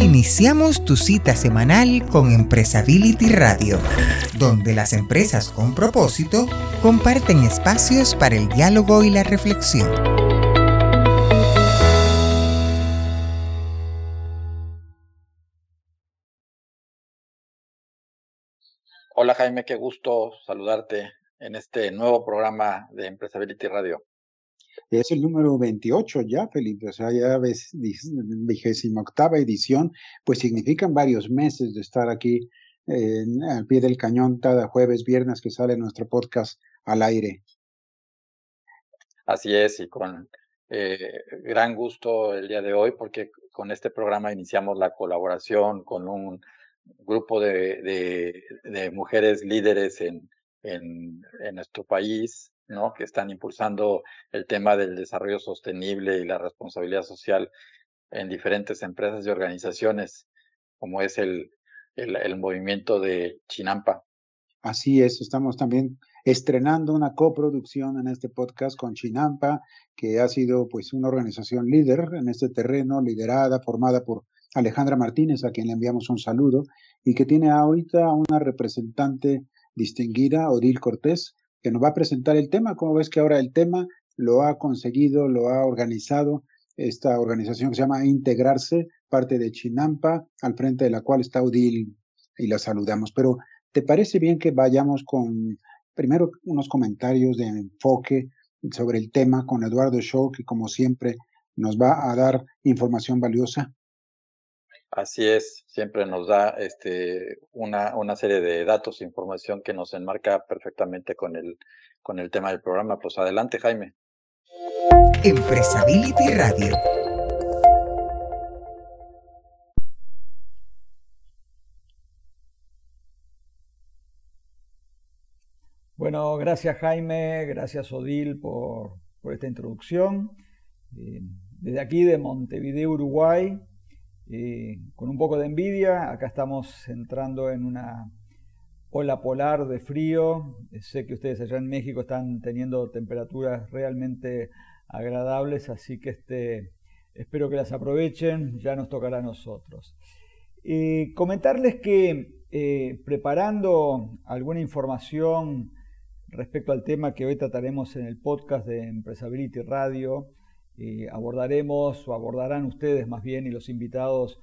Iniciamos tu cita semanal con Empresability Radio, donde las empresas con propósito comparten espacios para el diálogo y la reflexión. Hola Jaime, qué gusto saludarte en este nuevo programa de Empresability Radio. Es el número 28 ya, Felipe, o sea, ya vigésima octava edición, pues significan varios meses de estar aquí al pie del cañón cada jueves, viernes que sale nuestro podcast al aire. Así es, y con eh, gran gusto el día de hoy, porque con este programa iniciamos la colaboración con un grupo de, de, mujeres líderes en, en, en nuestro país, ¿no? que están impulsando el tema del desarrollo sostenible y la responsabilidad social en diferentes empresas y organizaciones, como es el, el, movimiento de Chinampa. Así es, estamos también estrenando una coproducción en este podcast con Chinampa, que ha sido pues una organización líder en este terreno, liderada, formada por Alejandra Martínez, a quien le enviamos un saludo, y que tiene ahorita una representante distinguida, Odil Cortés, que nos va a presentar el tema. Como ves que ahora el tema lo ha conseguido, lo ha organizado esta organización que se llama Integrarse, parte de Chinampa, al frente de la cual está Udil y la saludamos. Pero, ¿te parece bien que vayamos con primero unos comentarios de enfoque sobre el tema con Eduardo Shaw, que como siempre nos va a dar información valiosa? Así es, siempre nos da este, una, una serie de datos, e información que nos enmarca perfectamente con el, con el tema del programa. Pues adelante, Jaime. Empresability Radio. Bueno, gracias Jaime, gracias Odil por, por esta introducción. Eh, desde aquí de Montevideo, Uruguay, con un poco de envidia, acá estamos entrando en una ola polar de frío. Sé que ustedes allá en México están teniendo temperaturas realmente agradables, así que este, espero que las aprovechen, ya nos tocará a nosotros. comentarles que eh, preparando alguna información respecto al tema que hoy trataremos en el podcast de Empresability Radio, eh, abordaremos o abordarán ustedes más bien y los invitados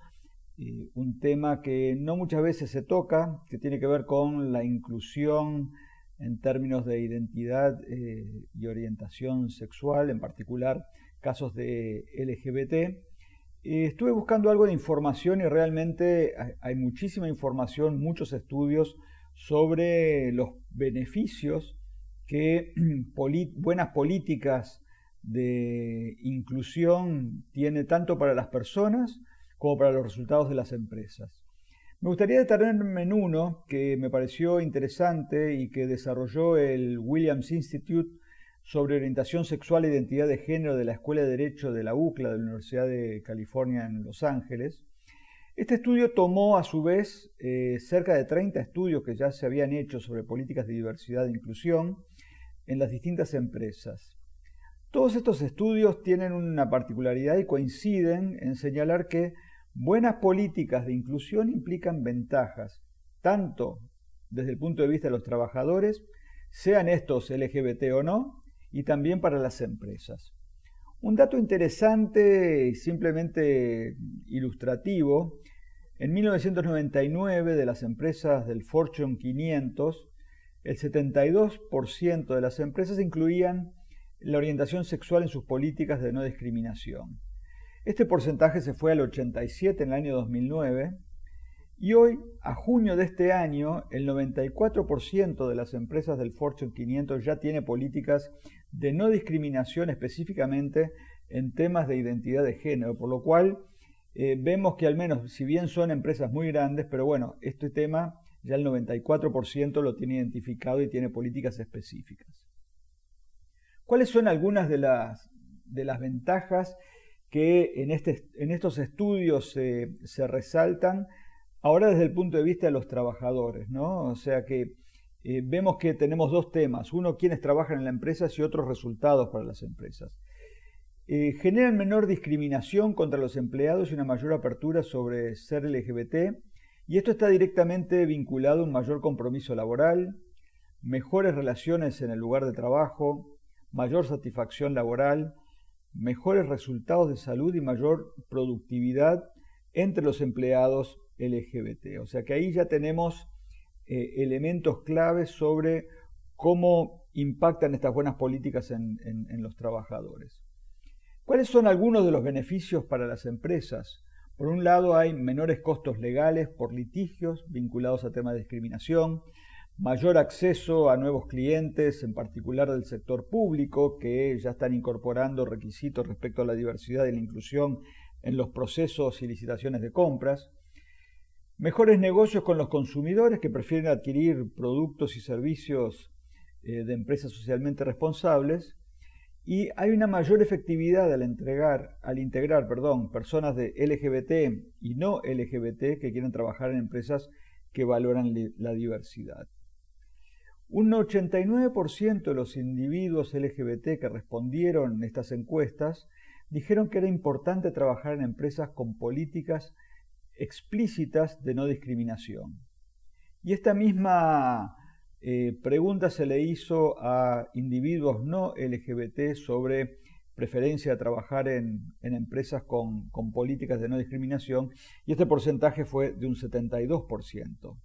eh, un tema que no muchas veces se toca, que tiene que ver con la inclusión en términos de identidad eh, y orientación sexual, en particular casos de LGBT. estuve buscando algo de información y realmente hay muchísima información, muchos estudios sobre los beneficios que buenas políticas de inclusión tiene tanto para las personas como para los resultados de las empresas. Me gustaría detenerme en uno que me pareció interesante y que desarrolló el Williams Institute sobre orientación sexual e identidad de género de la Escuela de Derecho de la UCLA de la Universidad de California en Los Ángeles. Este estudio tomó a su vez eh, cerca de 30 estudios que ya se habían hecho sobre políticas de diversidad e inclusión en las distintas empresas. Todos estos estudios tienen una particularidad y coinciden en señalar que buenas políticas de inclusión implican ventajas, tanto desde el punto de vista de los trabajadores, sean estos LGBT o no, y también para las empresas. Un dato interesante y simplemente ilustrativo, en 1999 de las empresas del Fortune 500, el 72% de las empresas incluían la orientación sexual en sus políticas de no discriminación. Este porcentaje se fue al 87 en el año 2009 y hoy, a junio de este año, el 94% de las empresas del Fortune 500 ya tiene políticas de no discriminación específicamente en temas de identidad de género, por lo cual eh, vemos que al menos, si bien son empresas muy grandes, pero bueno, este tema ya el 94% lo tiene identificado y tiene políticas específicas. ¿Cuáles son algunas de las, ventajas que en, este, estos estudios se resaltan ahora desde el punto de vista de los trabajadores? ¿no? O sea que eh, vemos que tenemos dos temas, uno quienes trabajan en la empresa y otros resultados para las empresas. eh, generan menor discriminación contra los empleados y una mayor apertura sobre ser LGBT, y esto está directamente vinculado a un mayor compromiso laboral, mejores relaciones en el lugar de trabajo, mayor satisfacción laboral, mejores resultados de salud y mayor productividad entre los empleados LGBT. O sea que ahí ya tenemos eh, elementos claves sobre cómo impactan estas buenas políticas en los trabajadores. ¿Cuáles son algunos de los beneficios para las empresas? Por un lado, hay menores costos legales por litigios vinculados a temas de discriminación, mayor acceso a nuevos clientes, en particular del sector público, que ya están incorporando requisitos respecto a la diversidad y la inclusión en los procesos y licitaciones de compras, mejores negocios con los consumidores que prefieren adquirir productos y servicios eh, de empresas socialmente responsables, y hay una mayor efectividad al entregar, al integrar, perdón, personas de LGBT y no LGBT que quieren trabajar en empresas que valoran la diversidad. Un 89% de los individuos LGBT que respondieron estas encuestas dijeron que era importante trabajar en empresas con políticas explícitas de no discriminación. Y esta misma eh, pregunta se le hizo a individuos no LGBT sobre preferencia de trabajar en, empresas con, políticas de no discriminación y este porcentaje fue de un 72%.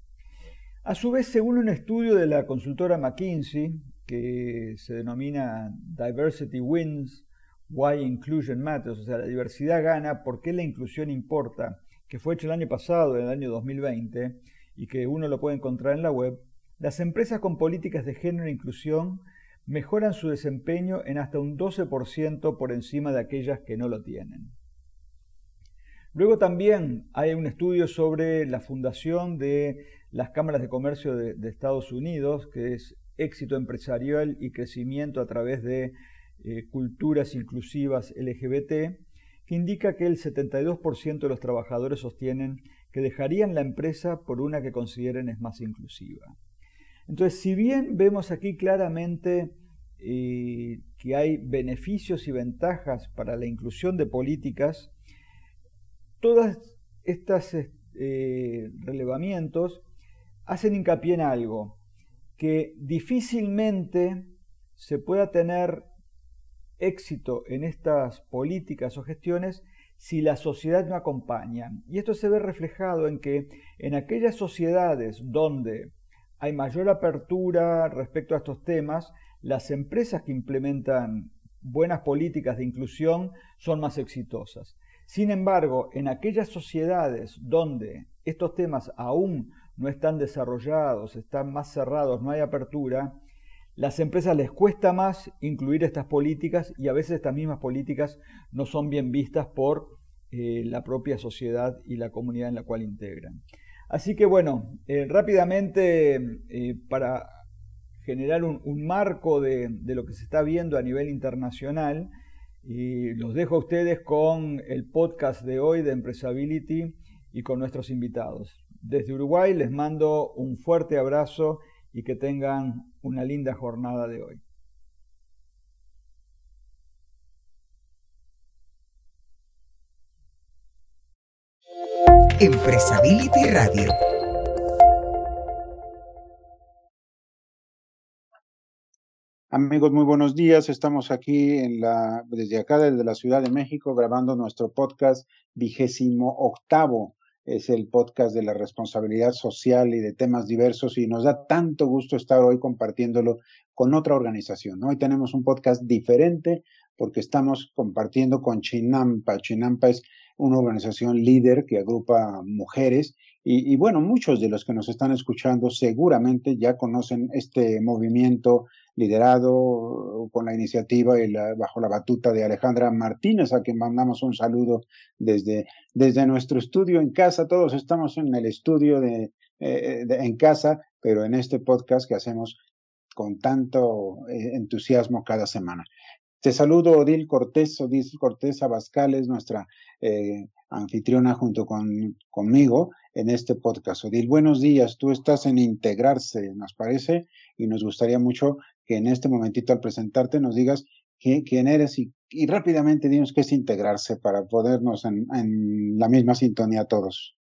A su vez, según un estudio de la consultora McKinsey, que se denomina Diversity Wins, Why Inclusion Matters, o sea, la diversidad gana, ¿por qué la inclusión importa? que fue hecho el año pasado, en el año 2020, y que uno lo puede encontrar en la web, las empresas con políticas de género e inclusión mejoran su desempeño en hasta un 12% por encima de aquellas que no lo tienen. Luego también hay un estudio sobre la fundación de las cámaras de comercio de, Estados Unidos, que es éxito empresarial y crecimiento a través de eh, culturas inclusivas LGBT, que indica que el 72% de los trabajadores sostienen que dejarían la empresa por una que consideren es más inclusiva. Entonces, si bien vemos aquí claramente eh, que hay beneficios y ventajas para la inclusión de políticas, todos estos eh, relevamientos hacen hincapié en algo, que difícilmente se pueda tener éxito en estas políticas o gestiones si la sociedad no acompaña. Y esto se ve reflejado en que en aquellas sociedades donde hay mayor apertura respecto a estos temas, las empresas que implementan buenas políticas de inclusión son más exitosas. Sin embargo, en aquellas sociedades donde estos temas aún no están desarrollados, están más cerrados, no hay apertura, las empresas les cuesta más incluir estas políticas y a veces estas mismas políticas no son bien vistas por eh, la propia sociedad y la comunidad en la cual integran. Así que bueno, eh, rápidamente eh, para generar un, marco de, lo que se está viendo a nivel internacional, y los dejo a ustedes con el podcast de hoy de Empresability y con nuestros invitados. Desde Uruguay les mando un fuerte abrazo y que tengan una linda jornada de hoy. Empresability Radio. Amigos, muy buenos días. Estamos aquí en la, desde acá, desde la Ciudad de México, grabando nuestro podcast vigésimo octavo. Es el podcast de la responsabilidad social y de temas diversos y nos da tanto gusto estar hoy compartiéndolo con otra organización. Hoy tenemos un podcast diferente porque estamos compartiendo con Chinampa. Chinampa es una organización líder que agrupa mujeres y, bueno, muchos de los que nos están escuchando seguramente ya conocen este movimiento liderado con la iniciativa y bajo la batuta de Alejandra Martínez, a quien mandamos un saludo desde, desde nuestro estudio en casa. Todos estamos en el estudio de, eh, en casa, pero en este podcast que hacemos con tanto eh, entusiasmo cada semana. Te saludo Odil Cortés, Odil Cortés Abascal nuestra eh, anfitriona junto con, conmigo en este podcast. Odil, buenos días, tú estás en Integrarse, nos parece, y nos gustaría mucho que en este momentito al presentarte nos digas quién eres y, rápidamente dinos qué es integrarse para podernos en, en la misma sintonía todos.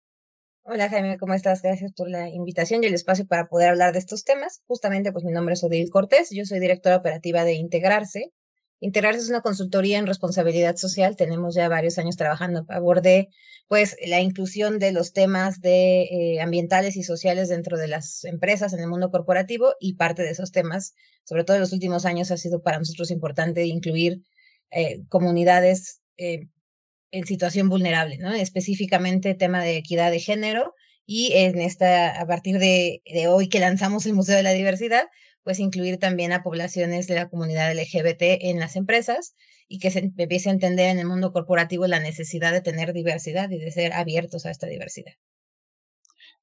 Hola Jaime, ¿cómo estás? Gracias por la invitación y el espacio para poder hablar de estos temas. Justamente, pues mi nombre es Odil Cortés, yo soy directora operativa de Integrarse. Integrarse es una consultoría en responsabilidad social. Tenemos ya varios años trabajando a favor de pues, la inclusión de los temas de, eh, ambientales y sociales dentro de las empresas en el mundo corporativo y parte de esos temas, sobre todo en los últimos años, ha sido para nosotros importante incluir eh, comunidades eh, en situación vulnerable, ¿no? Específicamente tema de equidad de género y en esta, a partir de, de hoy que lanzamos el Museo de la Diversidad, pues incluir también a poblaciones de la comunidad LGBT en las empresas y que se empiece a entender en el mundo corporativo la necesidad de tener diversidad y de ser abiertos a esta diversidad.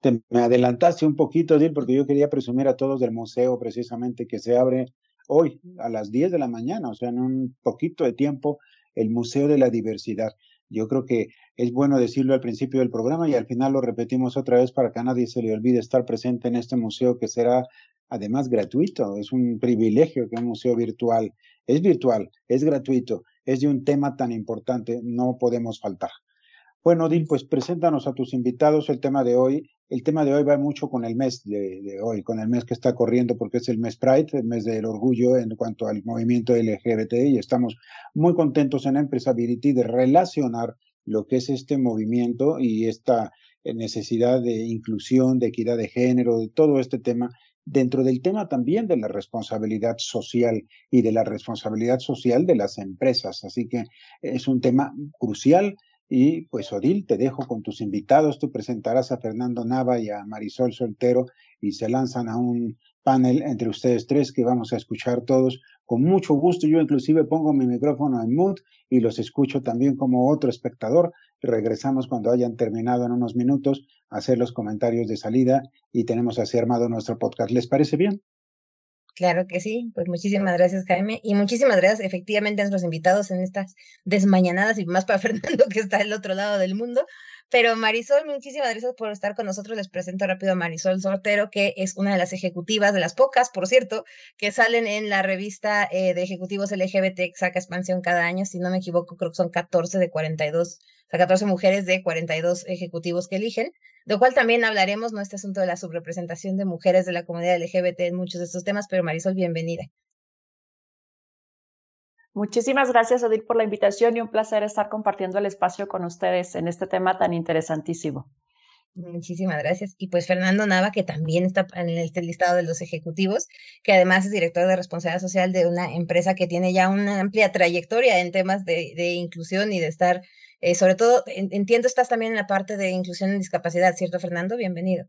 Me adelantaste un poquito, Dil, porque yo quería presumir a todos del museo precisamente que se abre hoy a las 10 de la mañana, o sea, en un poquito de tiempo, el Museo de la Diversidad. Yo creo que es bueno decirlo al principio del programa y al final lo repetimos otra vez para que a nadie se le olvide estar presente en este museo que será además gratuito. Es un privilegio que un museo virtual es virtual, es gratuito, es de un tema tan importante, no podemos faltar. Bueno, Dil, pues preséntanos a tus invitados el tema de hoy. El tema de hoy va mucho con el mes de, hoy, con el mes que está corriendo, porque es el mes Pride, el mes del orgullo en cuanto al movimiento LGBT, y estamos muy contentos en Empresability de relacionar lo que es este movimiento y esta necesidad de inclusión, de equidad de género, de todo este tema dentro del tema también de la responsabilidad social y de la responsabilidad social de las empresas. Así que es un tema crucial. Y pues Odil, te dejo con tus invitados. Tú presentarás a Fernando Nava y a Marisol Soltero y se lanzan a un panel entre ustedes tres que vamos a escuchar todos con mucho gusto. Yo inclusive pongo mi micrófono en mute y los escucho también como otro espectador. Regresamos cuando hayan terminado en unos minutos a hacer los comentarios de salida y tenemos así armado nuestro podcast. ¿Les parece bien? Claro que sí, pues muchísimas gracias Jaime y muchísimas gracias efectivamente a nuestros invitados en estas desmañanadas y más para Fernando que está al otro lado del mundo. Pero Marisol, muchísimas gracias por estar con nosotros. Les presento rápido a Marisol Sortero, que es una de las ejecutivas, de las pocas, por cierto, que salen en la revista eh, de ejecutivos LGBT que saca expansión cada año. Si no me equivoco, creo que son 14 de 42, o sea, 14 mujeres de 42 ejecutivos que eligen de lo cual también hablaremos, ¿no? Este asunto de la subrepresentación de mujeres de la comunidad LGBT en muchos de estos temas, pero Marisol, bienvenida. Muchísimas gracias, Odil, por la invitación y un placer estar compartiendo el espacio con ustedes en este tema tan interesantísimo. Muchísimas gracias. Y pues Fernando Nava, que también está en este listado de los ejecutivos, que además es director de responsabilidad social de una empresa que tiene ya una amplia trayectoria en temas de, inclusión y de estar eh, sobre todo, entiendo, estás también en la parte de inclusión en discapacidad, ¿cierto, Fernando? Bienvenido.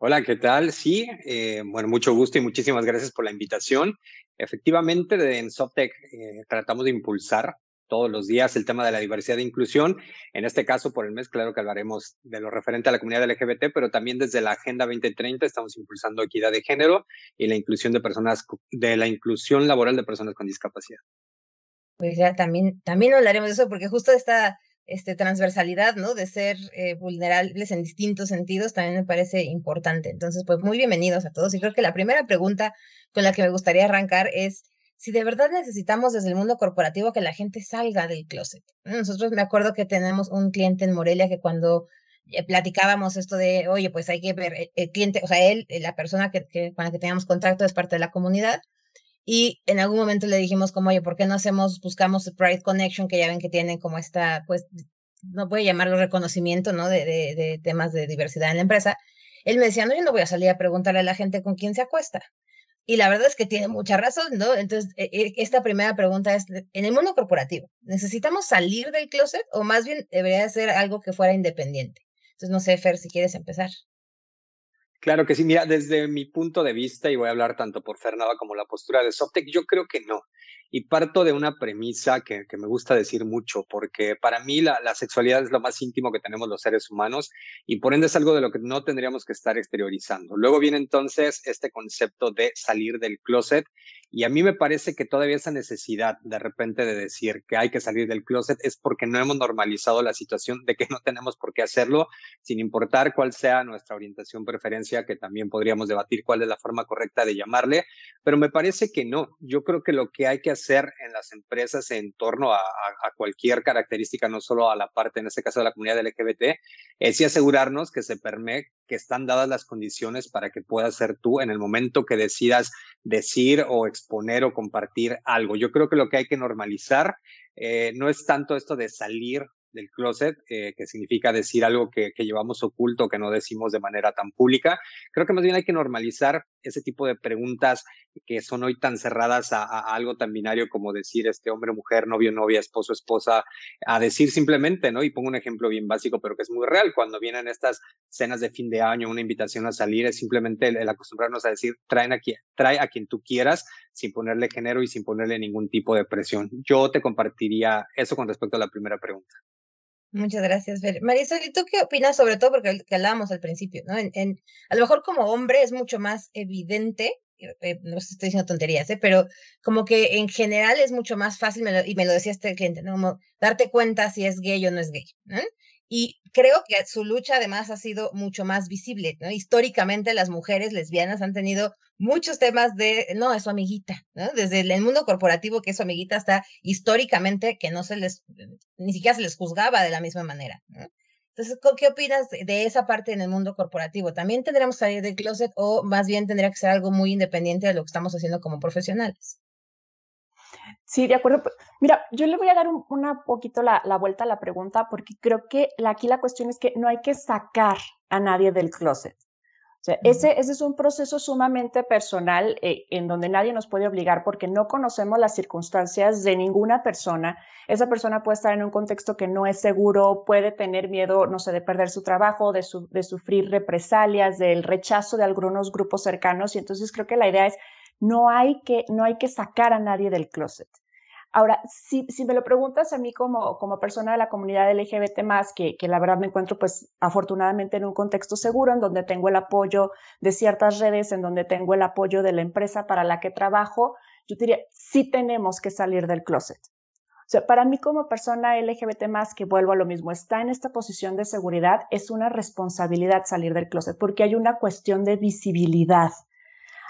Hola, ¿qué tal? Sí, eh, bueno, mucho gusto y muchísimas gracias por la invitación. Efectivamente, en Softec eh, tratamos de impulsar todos los días el tema de la diversidad e inclusión. En este caso, por el mes, claro que hablaremos de lo referente a la comunidad LGBT, pero también desde la Agenda 2030 estamos impulsando equidad de género y la inclusión de personas, de la inclusión laboral de personas con discapacidad pues ya también, también hablaremos de eso, porque justo esta este, transversalidad, ¿no? De ser eh, vulnerables en distintos sentidos también me parece importante. Entonces, pues muy bienvenidos a todos. Y creo que la primera pregunta con la que me gustaría arrancar es si de verdad necesitamos desde el mundo corporativo que la gente salga del closet. Nosotros me acuerdo que tenemos un cliente en Morelia que cuando eh, platicábamos esto de, oye, pues hay que ver, eh, el, cliente, o sea, él, la persona que, que, con la que teníamos contacto es parte de la comunidad, y en algún momento le dijimos como, oye, ¿por qué no hacemos, buscamos Pride Connection, que ya ven que tienen como esta, pues, no puede llamarlo reconocimiento, ¿no? De, de, de temas de diversidad en la empresa. Él me decía, no, yo no voy a salir a preguntarle a la gente con quién se acuesta. Y la verdad es que tiene mucha razón, ¿no? Entonces, e, e, esta primera pregunta es, en el mundo corporativo, ¿necesitamos salir del closet o más bien debería ser algo que fuera independiente? Entonces, no sé, Fer, si quieres empezar. Claro que sí, mira, desde mi punto de vista, y voy a hablar tanto por Fernanda como la postura de Softec, yo creo que no. Y parto de una premisa que, que me gusta decir mucho, porque para mí la, la, sexualidad es lo más íntimo que tenemos los seres humanos y por ende es algo de lo que no tendríamos que estar exteriorizando. Luego viene entonces este concepto de salir del closet y a mí me parece que todavía esa necesidad de repente de decir que hay que salir del closet es porque no hemos normalizado la situación de que no tenemos por qué hacerlo sin importar cuál sea nuestra orientación, preferencia que también podríamos debatir cuál es la forma correcta de llamarle, pero me parece que no. Yo creo que lo que hay que hacer en las empresas en torno a, cualquier característica, no solo a la parte, en este caso de la comunidad LGBT, es y asegurarnos que se permite, que están dadas las condiciones para que puedas ser tú en el momento que decidas decir o exponer o compartir algo. Yo creo que lo que hay que normalizar eh, no es tanto esto de salir del closet, eh, que significa decir algo que, llevamos oculto, que no decimos de manera tan pública. Creo que más bien hay que normalizar ese tipo de preguntas que son hoy tan cerradas a, algo tan binario como decir este hombre, mujer, novio, novia, esposo, esposa, a decir simplemente, ¿no? Y pongo un ejemplo bien básico, pero que es muy real. Cuando vienen estas cenas de fin de año, una invitación a salir, es simplemente el, acostumbrarnos a decir, traen aquí, trae a quien tú quieras, sin ponerle género y sin ponerle ningún tipo de presión. Yo te compartiría eso con respecto a la primera pregunta. Muchas gracias, Fer. Marisol, ¿y tú qué opinas sobre todo? Porque que hablábamos al principio, ¿no? En, a lo mejor como hombre es mucho más evidente, eh, eh, no estoy diciendo tonterías, ¿eh? pero como que en general es mucho más fácil, y me lo decía este cliente, ¿no? Como darte cuenta si es gay o no es gay, ¿no? Y creo que su lucha además ha sido mucho más visible, ¿no? Históricamente las mujeres lesbianas han tenido muchos temas de, no, es su amiguita. Desde el mundo corporativo que es su amiguita hasta históricamente que no se les, ni siquiera se les juzgaba de la misma manera. Entonces, ¿qué opinas de esa parte en el mundo corporativo? ¿También tendríamos que salir del closet o más bien tendría que ser algo muy independiente de lo que estamos haciendo como profesionales? Sí, de acuerdo. Mira, yo le voy a dar un, una poquito la, vuelta a la pregunta porque creo que aquí la cuestión es que no hay que sacar a nadie del closet. O sea, ese, ese es un proceso sumamente personal eh, en donde nadie nos puede obligar porque no conocemos las circunstancias de ninguna persona. Esa persona puede estar en un contexto que no es seguro, puede tener miedo, no sé, de perder su trabajo, de, de sufrir represalias, del rechazo de algunos grupos cercanos. Y entonces creo que la idea es no hay que, no hay que sacar a nadie del closet. Ahora, si, si me lo preguntas a mí como, como persona de la comunidad LGBT más, que, que la verdad me encuentro pues afortunadamente en un contexto seguro, en donde tengo el apoyo de ciertas redes, en donde tengo el apoyo de la empresa para la que trabajo, yo diría, sí tenemos que salir del closet. O sea, para mí como persona LGBT más, que vuelvo a lo mismo, está en esta posición de seguridad, es una responsabilidad salir del closet, porque hay una cuestión de visibilidad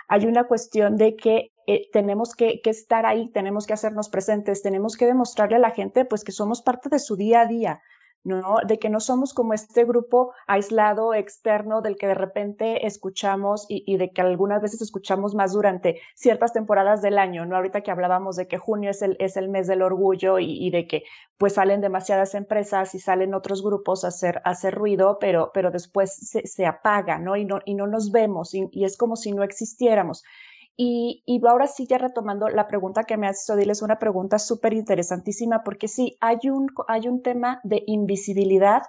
hay una cuestión de que eh, tenemos que, que, estar ahí, tenemos que hacernos presentes, tenemos que demostrarle a la gente pues que somos parte de su día a día, ¿no? De que no somos como este grupo aislado, externo, del que de repente escuchamos y, de que algunas veces escuchamos más durante ciertas temporadas del año, ¿no? Ahorita que hablábamos de que junio es el, es el mes del orgullo y, de que pues salen demasiadas empresas y salen otros grupos a hacer, hacer ruido, pero, pero después se, se apaga, ¿no? Y, ¿no? y no nos vemos y, y es como si no existiéramos. Y, ahora sí, ya retomando la pregunta que me hace Odile, es una pregunta súper interesantísima porque sí, hay un, hay un tema de invisibilidad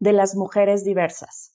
de las mujeres diversas.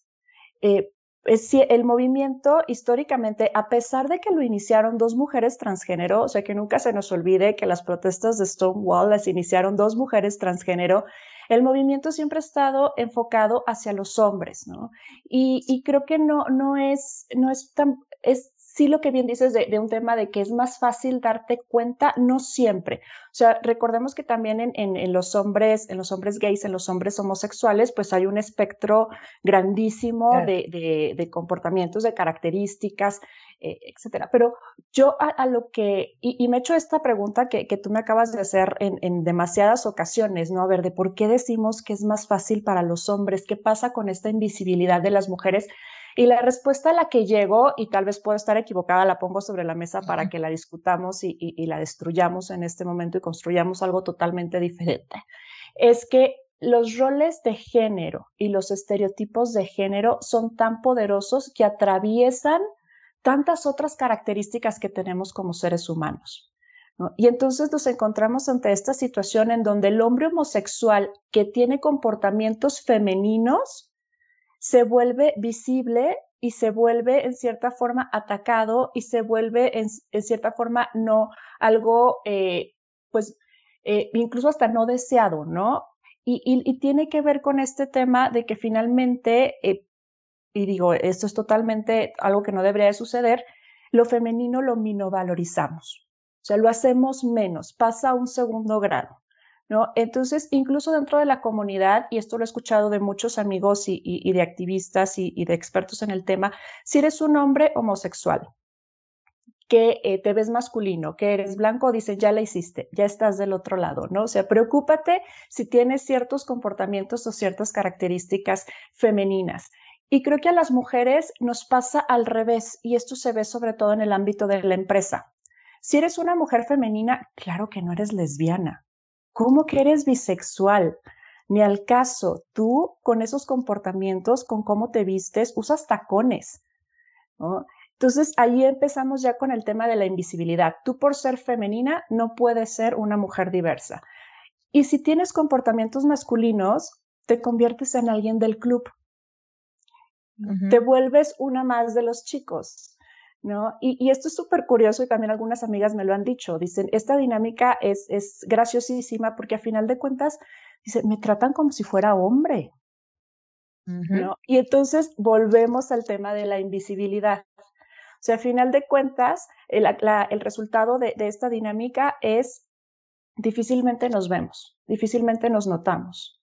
Eh, es, el movimiento históricamente, a pesar de que lo iniciaron dos mujeres transgénero, o sea que nunca se nos olvide que las protestas de Stonewall las iniciaron dos mujeres transgénero, el movimiento siempre ha estado enfocado hacia los hombres, ¿no? Y, creo que no, no es, no tan, es sí lo que bien dices de, un tema de que es más fácil darte cuenta, no siempre. O sea, recordemos que también en, en, los hombres, en los hombres gays, en los hombres homosexuales, pues hay un espectro grandísimo de, de, comportamientos, de características, eh, etcétera. Pero yo a, lo que, y, me he hecho esta pregunta que, que tú me acabas de hacer en, en demasiadas ocasiones, ¿no? A ver, de por qué decimos que es más fácil para los hombres, qué pasa con esta invisibilidad de las mujeres y la respuesta a la que llego, y tal vez puedo estar equivocada, la pongo sobre la mesa para que la discutamos y, y, la destruyamos en este momento y construyamos algo totalmente diferente, es que los roles de género y los estereotipos de género son tan poderosos que atraviesan tantas otras características que tenemos como seres humanos. Y entonces nos encontramos ante esta situación en donde el hombre homosexual que tiene comportamientos femeninos se vuelve visible y se vuelve en cierta forma atacado y se vuelve en, cierta forma no algo, eh, pues eh, incluso hasta no deseado, ¿no? Y, tiene que ver con este tema de que finalmente, eh, y digo, esto es totalmente algo que no debería de suceder, lo femenino lo minovalorizamos, o sea, lo hacemos menos, pasa a un segundo grado. ¿No? Entonces, incluso dentro de la comunidad, y esto lo he escuchado de muchos amigos y, de activistas y, de expertos en el tema, si eres un hombre homosexual, que eh, te ves masculino, que eres blanco, dicen, ya la hiciste, ya estás del otro lado, ¿no? O sea, preocúpate si tienes ciertos comportamientos o ciertas características femeninas. Y creo que a las mujeres nos pasa al revés, y esto se ve sobre todo en el ámbito de la empresa. Si eres una mujer femenina, claro que no eres lesbiana. ¿Cómo que eres bisexual? Ni al caso, tú con esos comportamientos, con cómo te vistes, usas tacones. ¿no? Entonces, ahí empezamos ya con el tema de la invisibilidad. Tú por ser femenina no puedes ser una mujer diversa. Y si tienes comportamientos masculinos, te conviertes en alguien del club. Te vuelves una más de los chicos. ¿No? Y, esto es súper curioso y también algunas amigas me lo han dicho. Dicen, esta dinámica es, es graciosísima porque a final de cuentas, dicen, me tratan como si fuera hombre. ¿no? Y entonces volvemos al tema de la invisibilidad. O sea, al final de cuentas, el, resultado de, esta dinámica es difícilmente nos vemos, difícilmente nos notamos.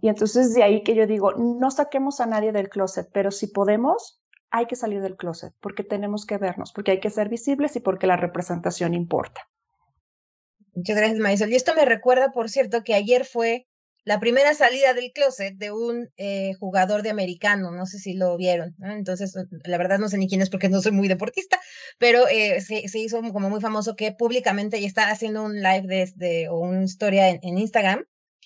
Y entonces de ahí que yo digo, no saquemos a nadie del closet, pero si podemos, hay que salir del closet, porque tenemos que vernos, porque hay que ser visibles y porque la representación importa. Muchas gracias, Marisol. Y esto me recuerda, por cierto, que ayer fue la primera salida del closet de un eh, jugador de americano, no sé si lo vieron, entonces la verdad no sé ni quién es porque no soy muy deportista, pero eh, se, hizo como muy famoso que públicamente ya está haciendo un live de, o una historia en, Instagram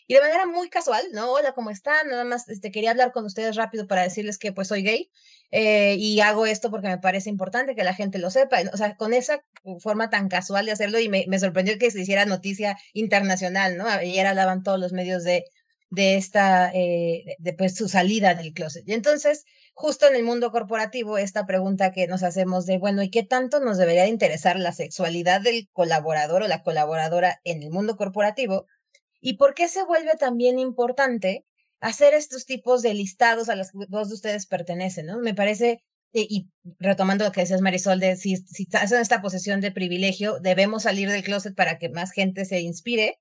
y de manera muy casual, ¿no? Hola, ¿cómo están? Nada más este, quería hablar con ustedes rápido para decirles que pues soy gay eh, y hago esto porque me parece importante que la gente lo sepa. O sea, con esa forma tan casual de hacerlo y me, me sorprendió que se hiciera noticia internacional, ¿no? Ayer hablaban todos los medios de, de esta, eh, de pues su salida del closet. Y entonces, justo en el mundo corporativo, esta pregunta que nos hacemos de, bueno, ¿y qué tanto nos debería interesar la sexualidad del colaborador o la colaboradora en el mundo corporativo? ¿Y por qué se vuelve también importante hacer estos tipos de listados a los que dos de ustedes pertenecen, ¿no? Me parece, eh, y, retomando lo que decías Marisol, de si, si en esta posición de privilegio, debemos salir del closet para que más gente se inspire.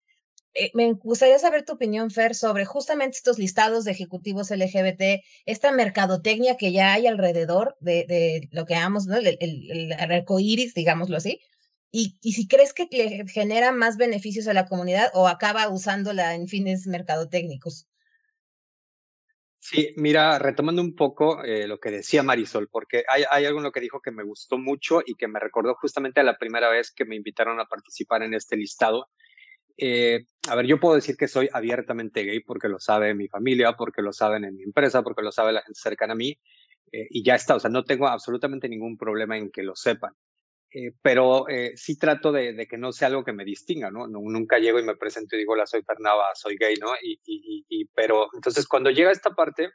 Eh, me gustaría saber tu opinión, Fer, sobre justamente estos listados de ejecutivos LGBT, esta mercadotecnia que ya hay alrededor de, lo que llamamos ¿no? el, arco iris, digámoslo así, y, si crees que genera más beneficios a la comunidad o acaba usándola en fines mercadotécnicos. Sí, mira, retomando un poco eh, lo que decía Marisol, porque hay, hay algo en lo que dijo que me gustó mucho y que me recordó justamente a la primera vez que me invitaron a participar en este listado. Eh, a ver, yo puedo decir que soy abiertamente gay porque lo sabe mi familia, porque lo saben en mi empresa, porque lo sabe la gente cercana a mí, eh, y ya está, o sea, no tengo absolutamente ningún problema en que lo sepan. Eh, pero eh, sí trato de, que no sea algo que me distinga, ¿no? Nunca llego y me presento y digo, hola, soy Fernava, soy gay, ¿no? Y, y, y, pero entonces cuando llega esta parte,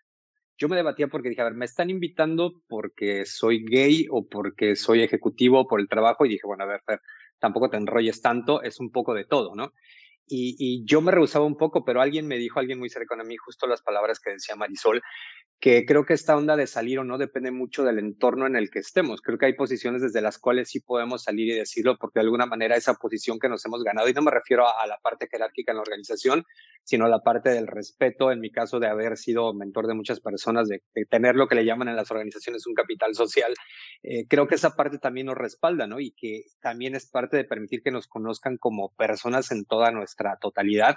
yo me debatía porque dije, a ver, me están invitando porque soy gay o porque soy ejecutivo por el trabajo y dije, bueno, a ver, Fer, tampoco te enrolles tanto, es un poco de todo, ¿no? Y, y, yo me rehusaba un poco, pero alguien me dijo, alguien muy cercano a mí, justo las palabras que decía Marisol, que creo que esta onda de salir o no depende mucho del entorno en el que estemos. Creo que hay posiciones desde las cuales sí podemos salir y decirlo, porque de alguna manera esa posición que nos hemos ganado, y no me refiero a, la parte jerárquica en la organización, sino a la parte del respeto, en mi caso de haber sido mentor de muchas personas, de, tener lo que le llaman en las organizaciones un capital social, eh, creo que esa parte también nos respalda, ¿no? Y que también es parte de permitir que nos conozcan como personas en toda nuestra totalidad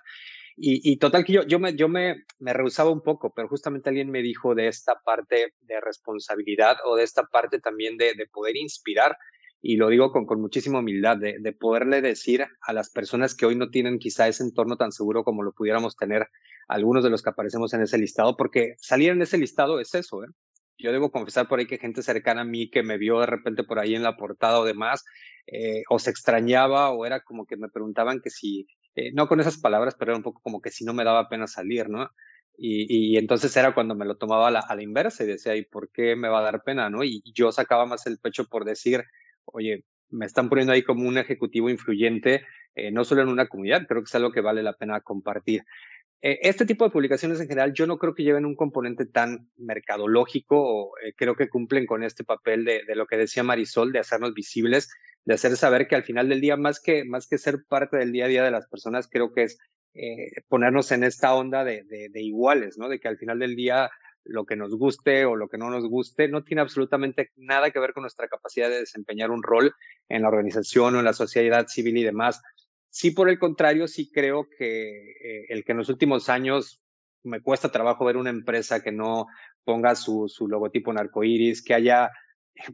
y, total que yo, yo, me, yo me, me rehusaba un poco, pero justamente alguien me dijo de esta parte de responsabilidad o de esta parte también de, de poder inspirar, y lo digo con, con muchísima humildad, de, de, poderle decir a las personas que hoy no tienen quizá ese entorno tan seguro como lo pudiéramos tener algunos de los que aparecemos en ese listado, porque salir en ese listado es eso, ¿eh? Yo debo confesar por ahí que gente cercana a mí que me vio de repente por ahí en la portada o demás, eh, o se extrañaba o era como que me preguntaban que si eh, no con esas palabras, pero era un poco como que si no me daba pena salir, ¿no? Y, entonces era cuando me lo tomaba a la, a la, inversa y decía, ¿y por qué me va a dar pena, no? Y yo sacaba más el pecho por decir, oye, me están poniendo ahí como un ejecutivo influyente, eh, no solo en una comunidad, creo que es algo que vale la pena compartir. Eh, este tipo de publicaciones en general yo no creo que lleven un componente tan mercadológico, o, eh, creo que cumplen con este papel de, lo que decía Marisol, de hacernos visibles, de hacer saber que al final del día, más que, más que ser parte del día a día de las personas, creo que es eh, ponernos en esta onda de, de, iguales, ¿no? De que al final del día lo que nos guste o lo que no nos guste no tiene absolutamente nada que ver con nuestra capacidad de desempeñar un rol en la organización o en la sociedad civil y demás. Sí, por el contrario, sí creo que eh, el que en los últimos años me cuesta trabajo ver una empresa que no ponga su, su logotipo en arcoíris, que haya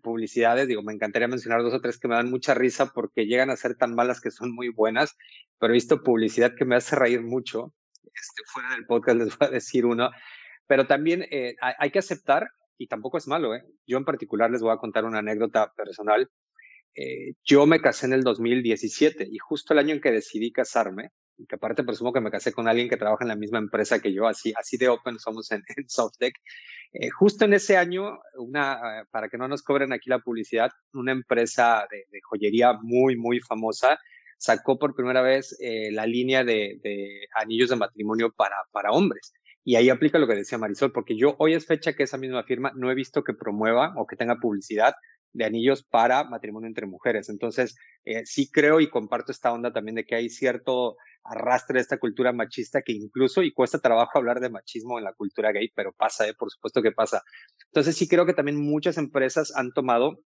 publicidades, digo, me encantaría mencionar dos o tres que me dan mucha risa porque llegan a ser tan malas que son muy buenas, pero he visto publicidad que me hace reír mucho. Este, fuera del podcast les voy a decir uno, pero también eh, hay, que aceptar, y tampoco es malo, ¿eh? yo en particular les voy a contar una anécdota personal. Eh, yo me casé en el 2017 y justo el año en que decidí casarme, que aparte presumo que me casé con alguien que trabaja en la misma empresa que yo, así, así de open somos en, en Softec. Eh, justo en ese año, una, eh, para que no nos cobren aquí la publicidad, una empresa de, joyería muy, muy famosa sacó por primera vez la línea de, anillos de matrimonio para hombres. Y ahí aplica lo que decía Marisol, porque yo hoy es fecha que esa misma firma no he visto que promueva o que tenga publicidad de anillos para matrimonio entre mujeres. Entonces, eh, sí creo y comparto esta onda también de que hay cierto arrastre de esta cultura machista que incluso, y cuesta trabajo hablar de machismo en la cultura gay, pero pasa, ¿eh? por supuesto que pasa. Entonces, sí creo que también muchas empresas han tomado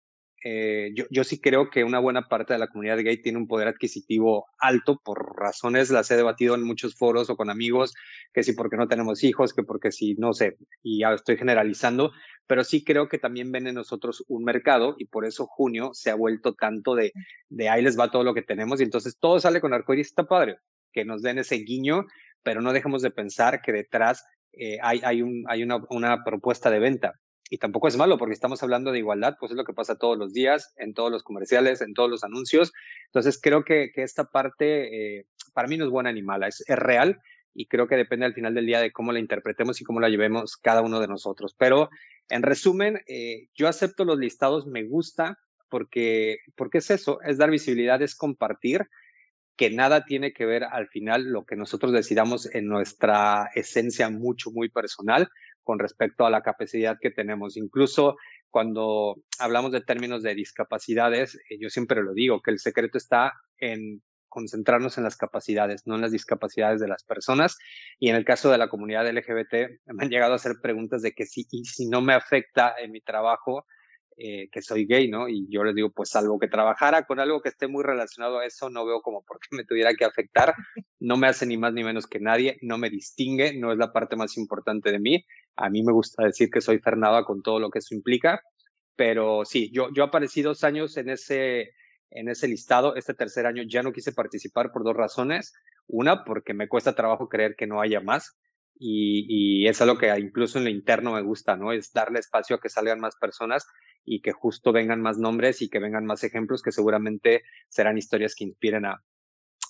eh, yo, yo sí creo que una buena parte de la comunidad gay tiene un poder adquisitivo alto por razones, las he debatido en muchos foros o con amigos, que sí porque no tenemos hijos, que porque sí, no sé, y ya estoy generalizando, pero sí creo que también ven en nosotros un mercado y por eso junio se ha vuelto tanto de, de ahí les va todo lo que tenemos y entonces todo sale con arcoíris, está padre, que nos den ese guiño, pero no dejemos de pensar que detrás eh, hay, hay, un, hay una, una propuesta de venta y tampoco es malo porque estamos hablando de igualdad, pues es lo que pasa todos los días, en todos los comerciales, en todos los anuncios. Entonces creo que, que esta parte eh, para mí no es buena ni mala, es, es, real y creo que depende al final del día de cómo la interpretemos y cómo la llevemos cada uno de nosotros. Pero en resumen, eh, yo acepto los listados, me gusta porque, porque es eso, es dar visibilidad, es compartir que nada tiene que ver al final lo que nosotros decidamos en nuestra esencia mucho, muy personal con respecto a la capacidad que tenemos. Incluso cuando hablamos de términos de discapacidades, eh, yo siempre lo digo, que el secreto está en concentrarnos en las capacidades, no en las discapacidades de las personas. Y en el caso de la comunidad LGBT, me han llegado a hacer preguntas de que si, y si no me afecta en mi trabajo, eh, que soy gay, ¿no? Y yo les digo, pues salvo que trabajara con algo que esté muy relacionado a eso, no veo como por qué me tuviera que afectar. No me hace ni más ni menos que nadie, no me distingue, no es la parte más importante de mí. A mí me gusta decir que soy Fernanda con todo lo que eso implica, pero sí, yo, yo aparecí dos años en ese, en ese listado. Este tercer año ya no quise participar por dos razones. Una, porque me cuesta trabajo creer que no haya más. Y, y es algo que incluso en lo interno me gusta, ¿no? Es darle espacio a que salgan más personas y que justo vengan más nombres y que vengan más ejemplos que seguramente serán historias que inspiren a,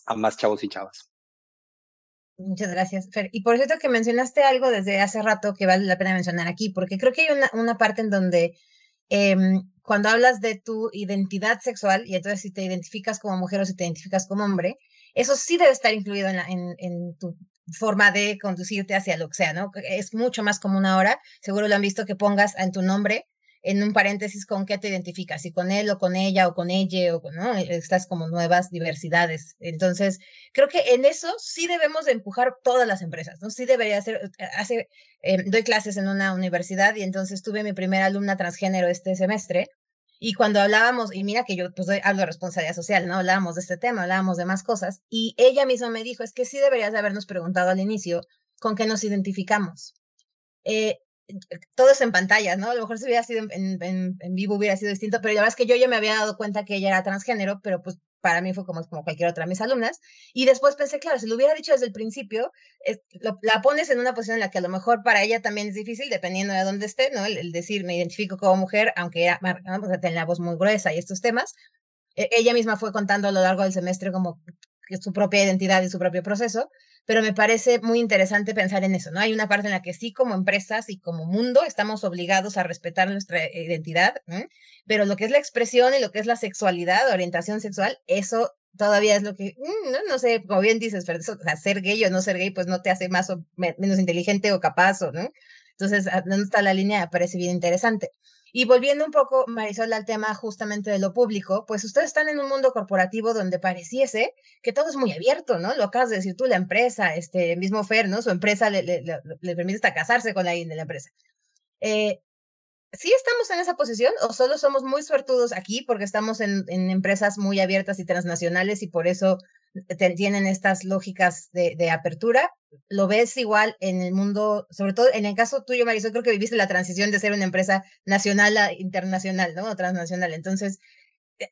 a más chavos y chavas. Muchas gracias, Fer. Y por cierto que mencionaste algo desde hace rato que vale la pena mencionar aquí, porque creo que hay una, una parte en donde eh, cuando hablas de tu identidad sexual, y entonces si te identificas como mujer o si te identificas como hombre, eso sí debe estar incluido en, la, en, en tu forma de conducirte hacia lo que sea, ¿no? Es mucho más común ahora, seguro lo han visto que pongas en tu nombre en un paréntesis con qué te identificas, si con él o con ella o con ella o con, ¿no? Estas como nuevas diversidades. Entonces, creo que en eso sí debemos de empujar todas las empresas, ¿no? Sí debería ser, eh, hace, eh, doy clases en una universidad y entonces tuve mi primera alumna transgénero este semestre y cuando hablábamos, y mira que yo pues hablo de responsabilidad social, ¿no? Hablábamos de este tema, hablábamos de más cosas y ella misma me dijo, es que sí deberías de habernos preguntado al inicio con qué nos identificamos. Eh, todo es en pantalla, ¿no? A lo mejor si hubiera sido en, vivo hubiera sido distinto, pero la verdad es que yo ya me había dado cuenta que ella era transgénero, pero pues para mí fue como, como cualquier otra de mis alumnas. Y después pensé, claro, si lo hubiera dicho desde el principio, la pones en una posición en la que a lo mejor para ella también es difícil, dependiendo de dónde esté, ¿no? El, decir, me identifico como mujer, aunque era, ¿no? Porque tiene la voz muy gruesa y estos temas. E ella misma fue contando a lo largo del semestre como su propia identidad y su propio proceso pero me parece muy interesante pensar en eso, ¿no? Hay una parte en la que sí, como empresas y como mundo, estamos obligados a respetar nuestra identidad, ¿eh? pero lo que es la expresión y lo que es la sexualidad, orientación sexual, eso todavía es lo que, mm, no, no sé, como bien dices, pero o gay o no ser gay, pues no te hace más o menos inteligente o capaz, ¿no? Entonces, ¿dónde está la línea? Parece bien interesante. Y volviendo un poco, Marisol, al tema justamente de lo público, pues ustedes están en un mundo corporativo donde pareciese que todo es muy abierto, ¿no? Lo acabas de decir tú, la empresa, este mismo Fer, ¿no? Su empresa le, permite hasta casarse con alguien de la empresa. Eh, ¿Sí estamos en esa posición o solo somos muy suertudos aquí porque estamos en, empresas muy abiertas y transnacionales y por eso tienen estas lógicas de, de, apertura. Lo ves igual en el mundo, sobre todo en el caso tuyo, Marisol, creo que viviste la transición de ser una empresa nacional a internacional, ¿no? O transnacional. Entonces,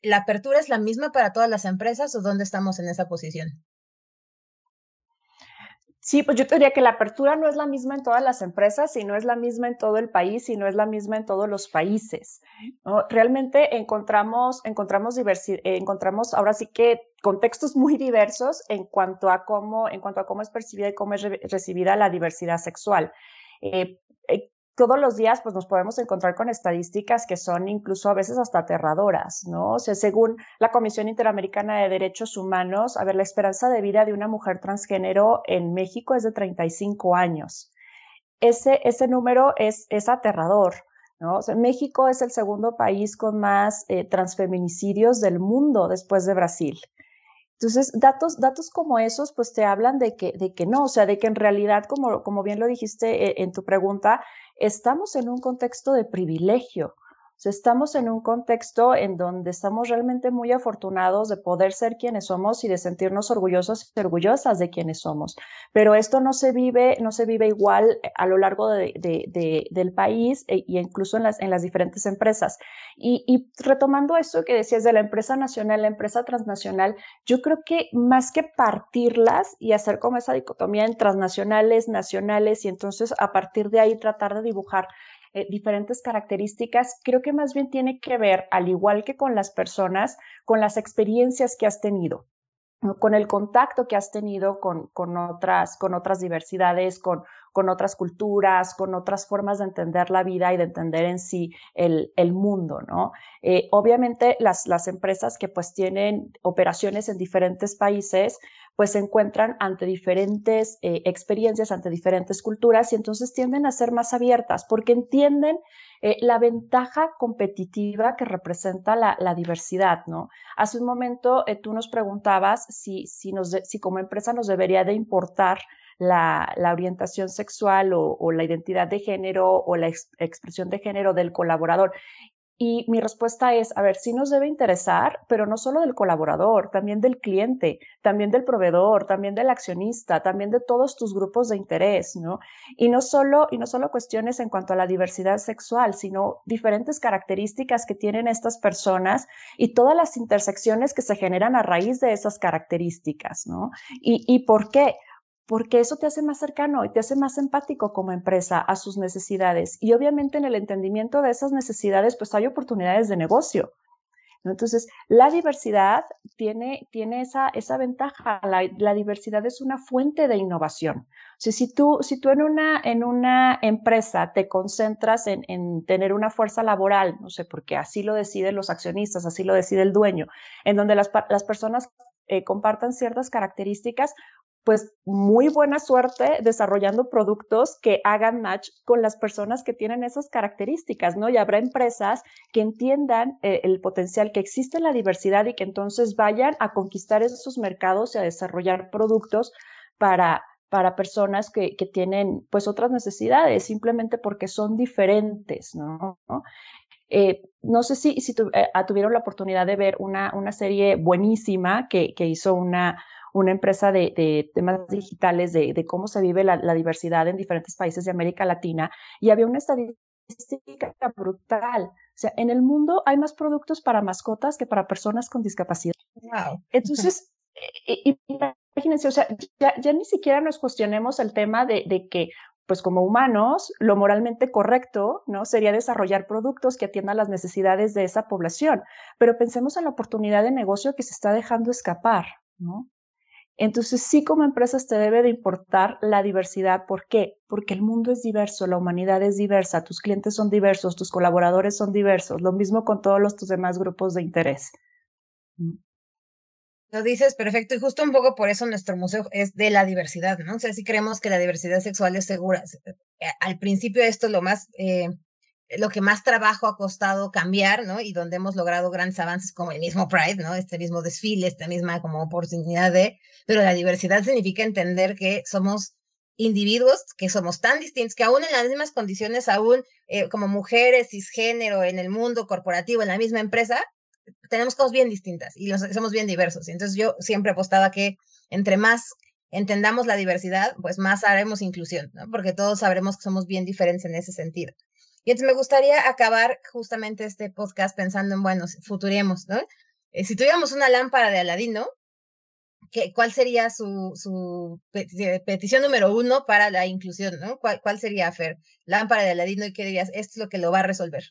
¿la apertura es la misma para todas las empresas o dónde estamos en esa posición? Sí, pues yo te diría que la apertura no es la misma en todas las empresas y no es la misma en todo el país y no es la misma en todos los países. Realmente encontramos, encontramos diversidad, encontramos ahora sí que contextos muy diversos en cuanto a cómo, en cuanto a cómo es percibida y cómo es recibida la diversidad sexual. Eh, eh, todos los días pues nos podemos encontrar con estadísticas que son incluso a veces hasta aterradoras, ¿no? O sea, según la Comisión Interamericana de Derechos Humanos, a ver, la esperanza de vida de una mujer transgénero en México es de 35 años. Ese, ese número es, es aterrador, ¿no? México es el segundo país con más eh, transfeminicidios del mundo después de Brasil. Entonces, datos, datos como esos, pues te hablan de que, de que no, o sea, de que en realidad, como, como bien lo dijiste eh, en tu pregunta, estamos en un contexto de privilegio estamos en un contexto en donde estamos realmente muy afortunados de poder ser quienes somos y de sentirnos orgullosos y orgullosas de quienes somos. Pero esto no se vive, no se vive igual a lo largo del país e, incluso en las, en las diferentes empresas. Y, y retomando esto que decías de la empresa nacional, la empresa transnacional, yo creo que más que partirlas y hacer como esa dicotomía en transnacionales, nacionales y entonces a partir de ahí tratar de dibujar eh, diferentes características, creo que más bien tiene que ver, al igual que con las personas, con las experiencias que has tenido con el contacto que has tenido con, con, otras, con otras diversidades, con, con otras culturas, con otras formas de entender la vida y de entender en sí el, el mundo, ¿no? Eh, obviamente las, las empresas que pues tienen operaciones en diferentes países, pues se encuentran ante diferentes eh, experiencias, ante diferentes culturas y entonces tienden a ser más abiertas porque entienden eh, la ventaja competitiva que representa la, diversidad, ¿no? Hace un momento eh, tú nos preguntabas si, si, como empresa nos debería de importar la, orientación sexual o, la identidad de género o la expresión de género del colaborador. Y mi respuesta es, a ver, sí nos debe interesar, pero no solo del colaborador, también del cliente, también del proveedor, también del accionista, también de todos tus grupos de interés, ¿no? Y no solo, y no solo cuestiones en cuanto a la diversidad sexual, sino diferentes características que tienen estas personas y todas las intersecciones que se generan a raíz de esas características, ¿no? ¿Y, y por qué? Porque eso te hace más cercano y te hace más empático como empresa a sus necesidades. Y obviamente en el entendimiento de esas necesidades, pues hay oportunidades de negocio. Entonces, la diversidad tiene, tiene esa, esa ventaja. La, diversidad es una fuente de innovación. O si tú, si tú en, una, en una empresa te concentras en, en, tener una fuerza laboral, no sé, porque así lo deciden los accionistas, así lo decide el dueño, en donde las, las personas eh, compartan ciertas características, pues muy buena suerte desarrollando productos que hagan match con las personas que tienen esas características, ¿no? Y habrá empresas que entiendan eh, el potencial que existe en la diversidad y que entonces vayan a conquistar esos mercados y a desarrollar productos para, para personas que, que tienen pues otras necesidades, simplemente porque son diferentes, ¿no? Eh, no sé si, si eh, tuvieron la oportunidad de ver una, una serie buenísima que, que hizo una, una empresa de, temas digitales de, cómo se vive la, diversidad en diferentes países de América Latina y había una estadística brutal. O sea, en el mundo hay más productos para mascotas que para personas con discapacidad. Wow. Entonces, imagínense, o sea, ya, ni siquiera nos cuestionemos el tema de, de que pues como humanos, lo moralmente correcto, ¿no? Sería desarrollar productos que atiendan las necesidades de esa población. Pero pensemos en la oportunidad de negocio que se está dejando escapar, ¿no? Entonces, sí como empresas te debe de importar la diversidad. ¿Por qué? Porque el mundo es diverso, la humanidad es diversa, tus clientes son diversos, tus colaboradores son diversos, lo mismo con todos los tus demás grupos de interés. Mm. Lo dices perfecto y justo un poco por eso nuestro museo es de la diversidad, ¿no? O sea, si creemos que la diversidad sexual es segura. Eh, al principio esto lo más eh, lo que más trabajo ha costado cambiar, ¿no? Y donde hemos logrado grandes avances como el mismo Pride, ¿no? Este mismo desfile, esta misma como oportunidad de, pero la diversidad significa entender que somos individuos que somos tan distintos que aún en las mismas condiciones, aún eh, como mujeres, cisgénero, en el mundo corporativo, en la misma empresa, tenemos cosas bien distintas y somos bien diversos. Y entonces yo siempre apostaba que entre más entendamos la diversidad, pues más haremos inclusión, ¿no? porque todos sabremos que somos bien diferentes en ese sentido. Y entonces me gustaría acabar justamente este podcast pensando en, bueno, futuremos, ¿no? Eh, si tuviéramos una lámpara de Aladino, ¿qué, ¿cuál sería su, su petición número uno para la inclusión, ¿no? ¿Cuál, ¿Cuál sería, Fer? Lámpara de Aladino y qué dirías, esto es lo que lo va a resolver.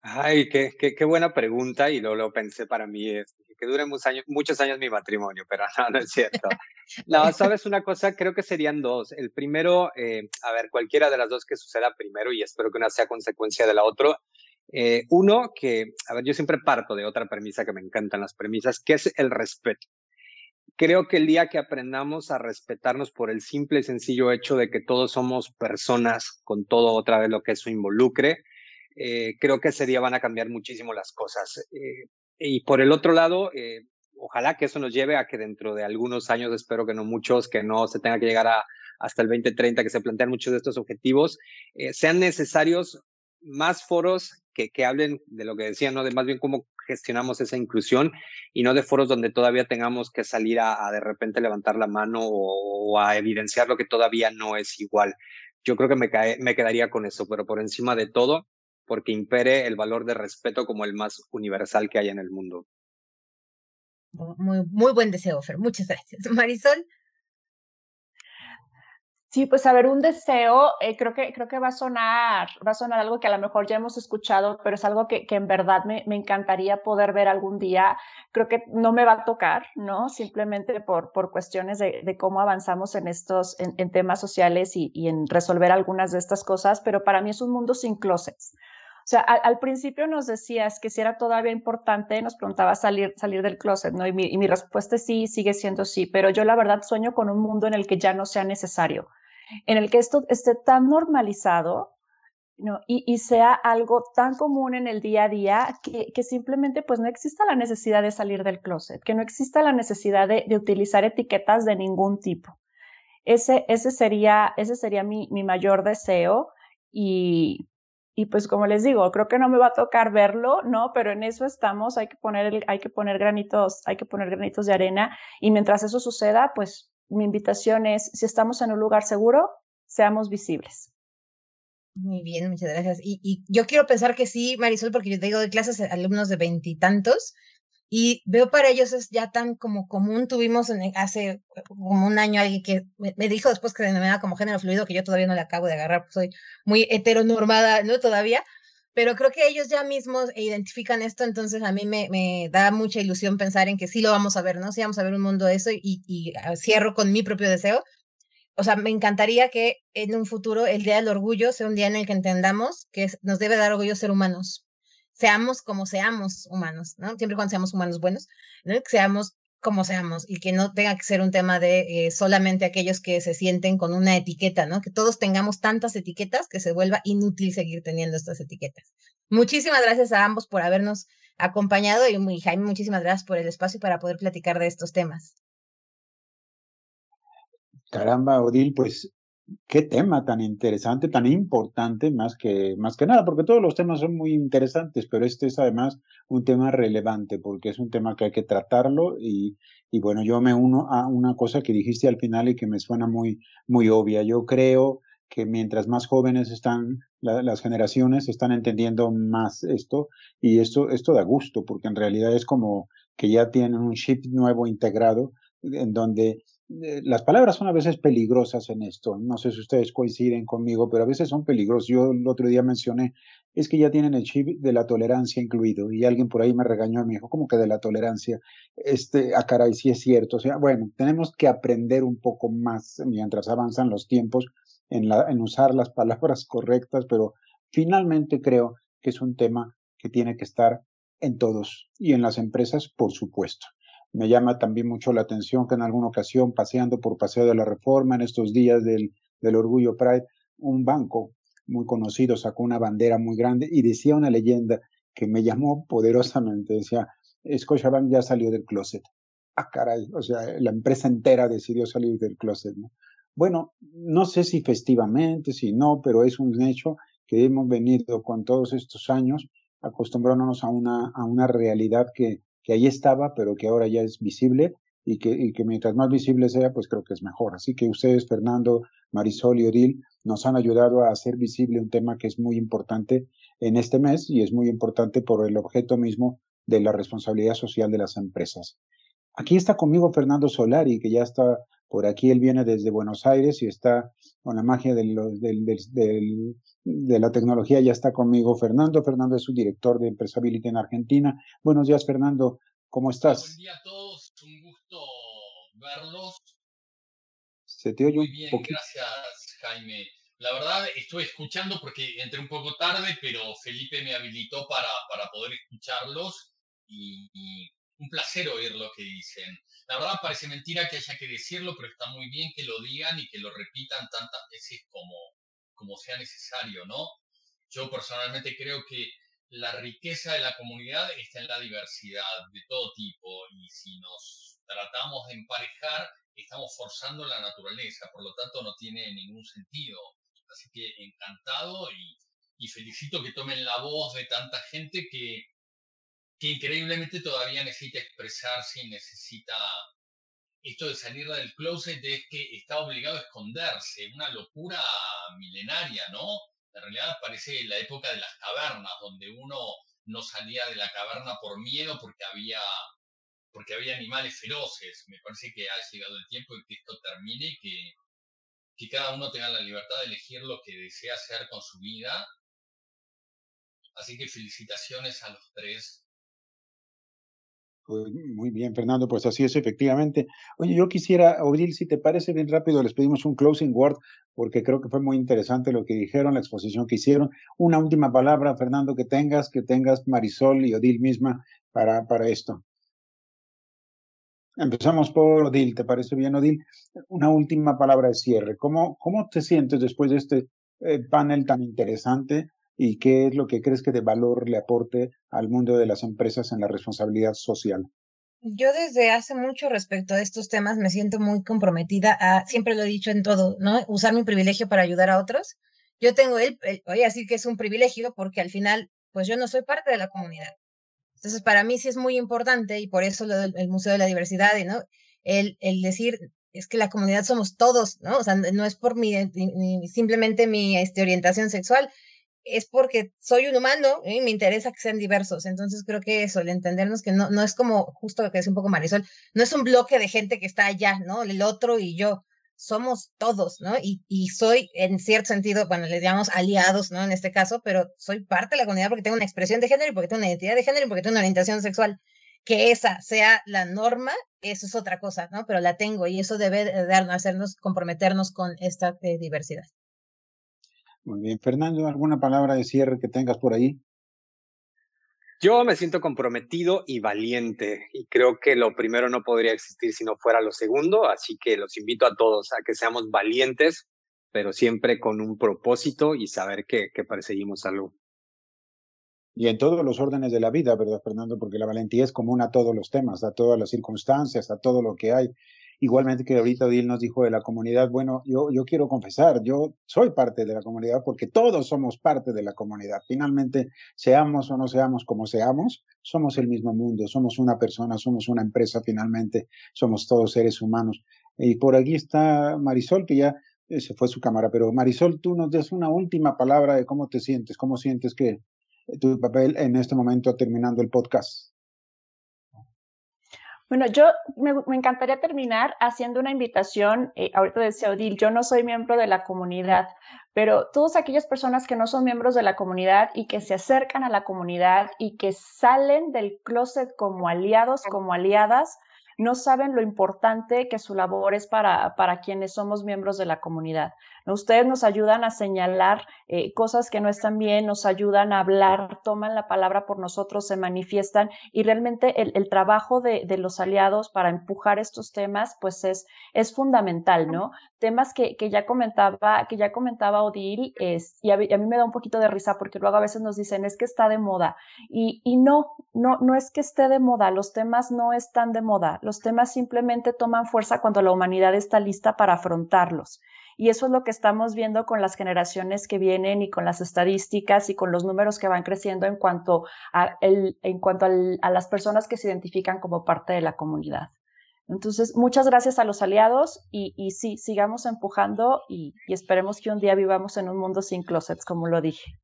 Ay, qué, qué, qué, buena pregunta y lo, lo pensé para mí, es que dure muchos años, muchos años mi matrimonio, pero no, no es cierto. No, sabes una cosa, creo que serían dos. El primero, eh, a ver, cualquiera de las dos que suceda primero y espero que una sea consecuencia de la otra. Eh, uno, que, a ver, yo siempre parto de otra premisa que me encantan las premisas, que es el respeto. Creo que el día que aprendamos a respetarnos por el simple y sencillo hecho de que todos somos personas con todo otra vez lo que eso involucre, eh, creo que ese día van a cambiar muchísimo las cosas. Eh, y por el otro lado, eh, ojalá que eso nos lleve a que dentro de algunos años, espero que no muchos, que no se tenga que llegar a, hasta el 2030, que se plantean muchos de estos objetivos, sean necesarios más foros que, que hablen de lo que decían, ¿no? De más bien cómo gestionamos esa inclusión y no de foros donde todavía tengamos que salir a, de repente levantar la mano o, a evidenciar lo que todavía no es igual. Yo creo que me, cae, me quedaría con eso, pero por encima de todo, porque impere el valor de respeto como el más universal que hay en el mundo. Muy, muy buen deseo, Fer. Muchas gracias. Marisol. Sí, pues a ver, un deseo, eh, creo, que, creo que va a sonar, va a sonar algo que a lo mejor ya hemos escuchado, pero es algo que, que en verdad me, me, encantaría poder ver algún día. Creo que no me va a tocar, ¿no? Simplemente por, por cuestiones de, de cómo avanzamos en estos, en, en temas sociales y, y, en resolver algunas de estas cosas, pero para mí es un mundo sin closets. O sea, al, al, principio nos decías que si era todavía importante, nos preguntaba salir, salir del closet, ¿no? Y mi, y mi respuesta es sí, sigue siendo sí, pero yo la verdad sueño con un mundo en el que ya no sea necesario, en el que esto esté tan normalizado ¿no? y, y, sea algo tan común en el día a día que, que, simplemente pues no exista la necesidad de salir del closet, que no exista la necesidad de, de utilizar etiquetas de ningún tipo. Ese, ese sería, ese sería mi, mi mayor deseo y, y pues como les digo, creo que no me va a tocar verlo, ¿no? Pero en eso estamos, hay que poner, hay que poner granitos, hay que poner granitos de arena y mientras eso suceda, pues mi invitación es, si estamos en un lugar seguro, seamos visibles. Muy bien, muchas gracias. Y, yo quiero pensar que sí, Marisol, porque yo te digo de clases alumnos de veintitantos y veo para ellos es ya tan como común. Tuvimos en, hace como un año alguien que me, me dijo después que se denominaba como género fluido, que yo todavía no le acabo de agarrar, porque soy muy heteronormada, ¿no? Todavía. Pero creo que ellos ya mismos identifican esto, entonces a mí me, me da mucha ilusión pensar en que sí lo vamos a ver, ¿no? Sí vamos a ver un mundo de eso y, y cierro con mi propio deseo. O sea, me encantaría que en un futuro el Día del Orgullo sea un día en el que entendamos que nos debe dar orgullo ser humanos, seamos como seamos humanos, ¿no? Siempre cuando seamos humanos buenos, ¿no? Que seamos como seamos y que no tenga que ser un tema de eh, solamente aquellos que se sienten con una etiqueta, ¿no? Que todos tengamos tantas etiquetas que se vuelva inútil seguir teniendo estas etiquetas. Muchísimas gracias a ambos por habernos acompañado y, Jaime, muchísimas gracias por el espacio para poder platicar de estos temas. Caramba, Odil, pues qué tema tan interesante, tan importante, más que, más que nada, porque todos los temas son muy interesantes, pero este es además un tema relevante, porque es un tema que hay que tratarlo y, y bueno, yo me uno a una cosa que dijiste al final y que me suena muy, muy obvia. Yo creo que mientras más jóvenes están la, las generaciones, están entendiendo más esto y esto, esto da gusto, porque en realidad es como que ya tienen un chip nuevo integrado en donde las palabras son a veces peligrosas en esto. No sé si ustedes coinciden conmigo, pero a veces son peligrosas. Yo el otro día mencioné, es que ya tienen el chip de la tolerancia incluido y alguien por ahí me regañó y me dijo, ¿cómo que de la tolerancia? Este, a ah, caray, sí es cierto. O sea, bueno, tenemos que aprender un poco más mientras avanzan los tiempos en, la, en usar las palabras correctas, pero finalmente creo que es un tema que tiene que estar en todos y en las empresas, por supuesto. Me llama también mucho la atención que en alguna ocasión, paseando por Paseo de la Reforma, en estos días del, del Orgullo Pride, un banco muy conocido, sacó una bandera muy grande y decía una leyenda que me llamó poderosamente, decía, Scotiabank ya salió del closet. Ah, caray, o sea, la empresa entera decidió salir del closet, ¿no? Bueno, no sé si festivamente, si no, pero es un hecho que hemos venido con todos estos años acostumbrándonos a una, a una realidad que, que ahí estaba, pero que ahora ya es visible y que, y que mientras más visible sea, pues creo que es mejor. Así que ustedes, Fernando, Marisol y Odil, nos han ayudado a hacer visible un tema que es muy importante en este mes y es muy importante por el objeto mismo de la responsabilidad social de las empresas. Aquí está conmigo Fernando Solari, que ya está por aquí, él viene desde Buenos Aires y está con la magia de, de la tecnología, ya está conmigo Fernando. Fernando es su director de Empresability en Argentina. Buenos días, Fernando, ¿cómo estás? Buen día a todos, un gusto verlos. Se te oye Muy un bien, poquito. gracias Jaime. La verdad estuve escuchando porque entré un poco tarde, pero Felipe me habilitó para, para poder escucharlos y, y un placer oír lo que dicen. La verdad parece mentira que haya que decirlo, pero está muy bien que lo digan y que lo repitan tantas veces como, como sea necesario, ¿no? Yo personalmente creo que la riqueza de la comunidad está en la diversidad de todo tipo y si nos tratamos de emparejar, estamos forzando la naturaleza, por lo tanto no tiene ningún sentido. Así que encantado y, y felicito que tomen la voz de tanta gente que, que increíblemente todavía necesita expresarse y necesita esto de salir del closet es que está obligado a esconderse, una locura milenaria, ¿no? En realidad parece la época de las cavernas, donde uno no salía de la caverna por miedo porque había, porque había animales feroces. Me parece que ha llegado el tiempo en que esto termine y que, que cada uno tenga la libertad de elegir lo que desea hacer con su vida. Así que felicitaciones a los tres Pues muy bien, Fernando, pues así es efectivamente. Oye, yo quisiera, Odil, si te parece bien rápido, les pedimos un closing word, porque creo que fue muy interesante lo que dijeron, la exposición que hicieron. Una última palabra, Fernando, que tengas, que tengas Marisol y Odil misma para, para esto. Empezamos por Odil, ¿te parece bien, Odil? Una última palabra de cierre. ¿Cómo, cómo te sientes después de este eh, panel tan interesante? Y qué es lo que crees que de valor le aporte al mundo de las empresas en la responsabilidad social. Yo desde hace mucho respecto a estos temas me siento muy comprometida a, siempre lo he dicho en todo, ¿no? Usar mi privilegio para ayudar a otros. Yo tengo el, el voy a decir que es un privilegio porque al final, pues yo no soy parte de la comunidad. Entonces, para mí sí es muy importante y por eso lo del el Museo de la Diversidad, ¿no? El, el decir, es que la comunidad somos todos, ¿no? O sea, no es por mi, simplemente mi este, orientación sexual, es porque soy un humano y me interesa que sean diversos. Entonces creo que eso, el entendernos que no, no es como justo lo que decía un poco Marisol, no es un bloque de gente que está allá, ¿no? El otro y yo. Somos todos, ¿no? Y, y soy, en cierto sentido, bueno, les llamamos aliados, ¿no? En este caso, pero soy parte de la comunidad porque tengo una expresión de género y porque tengo una identidad de género y porque tengo una orientación sexual. Que esa sea la norma, eso es otra cosa, ¿no? Pero la tengo y eso debe darnos, hacernos comprometernos con esta eh, diversidad. Muy bien. Fernando, ¿alguna palabra de cierre que tengas por ahí? Yo me siento comprometido y valiente y creo que lo primero no podría existir si no fuera lo segundo, así que los invito a todos a que seamos valientes, pero siempre con un propósito y saber que, que perseguimos algo. Y en todos los órdenes de la vida, ¿verdad, Fernando? Porque la valentía es común a todos los temas, a todas las circunstancias, a todo lo que hay. Igualmente que ahorita Odil nos dijo de la comunidad, bueno, yo, yo quiero confesar, yo soy parte de la comunidad porque todos somos parte de la comunidad. Finalmente, seamos o no seamos como seamos, somos el mismo mundo, somos una persona, somos una empresa, finalmente, somos todos seres humanos. Y por aquí está Marisol, que ya eh, se fue su cámara, pero Marisol, tú nos des una última palabra de cómo te sientes, cómo sientes que tu papel en este momento terminando el podcast. Bueno, yo me, encantaría terminar haciendo una invitación. Eh, ahorita decía Odil, yo no soy miembro de la comunidad, pero todas aquellas personas que no son miembros de la comunidad y que se acercan a la comunidad y que salen del closet como aliados, como aliadas, no saben lo importante que su labor es para, para quienes somos miembros de la comunidad. Ustedes nos ayudan a señalar eh, cosas que no están bien, nos ayudan a hablar, toman la palabra por nosotros, se manifiestan y realmente el, trabajo de, los aliados para empujar estos temas, pues es, es fundamental, ¿no? Temas que, que ya comentaba, que ya comentaba Odil, es, y a, mí me da un poquito de risa porque luego a veces nos dicen es que está de moda y, y no, no, no es que esté de moda, los temas no están de moda, los temas simplemente toman fuerza cuando la humanidad está lista para afrontarlos. Y eso es lo que estamos viendo con las generaciones que vienen y con las estadísticas y con los números que van creciendo en cuanto a, el, en cuanto a las personas que se identifican como parte de la comunidad. Entonces, muchas gracias a los aliados y, y sí, sigamos empujando y, y esperemos que un día vivamos en un mundo sin closets, como lo dije.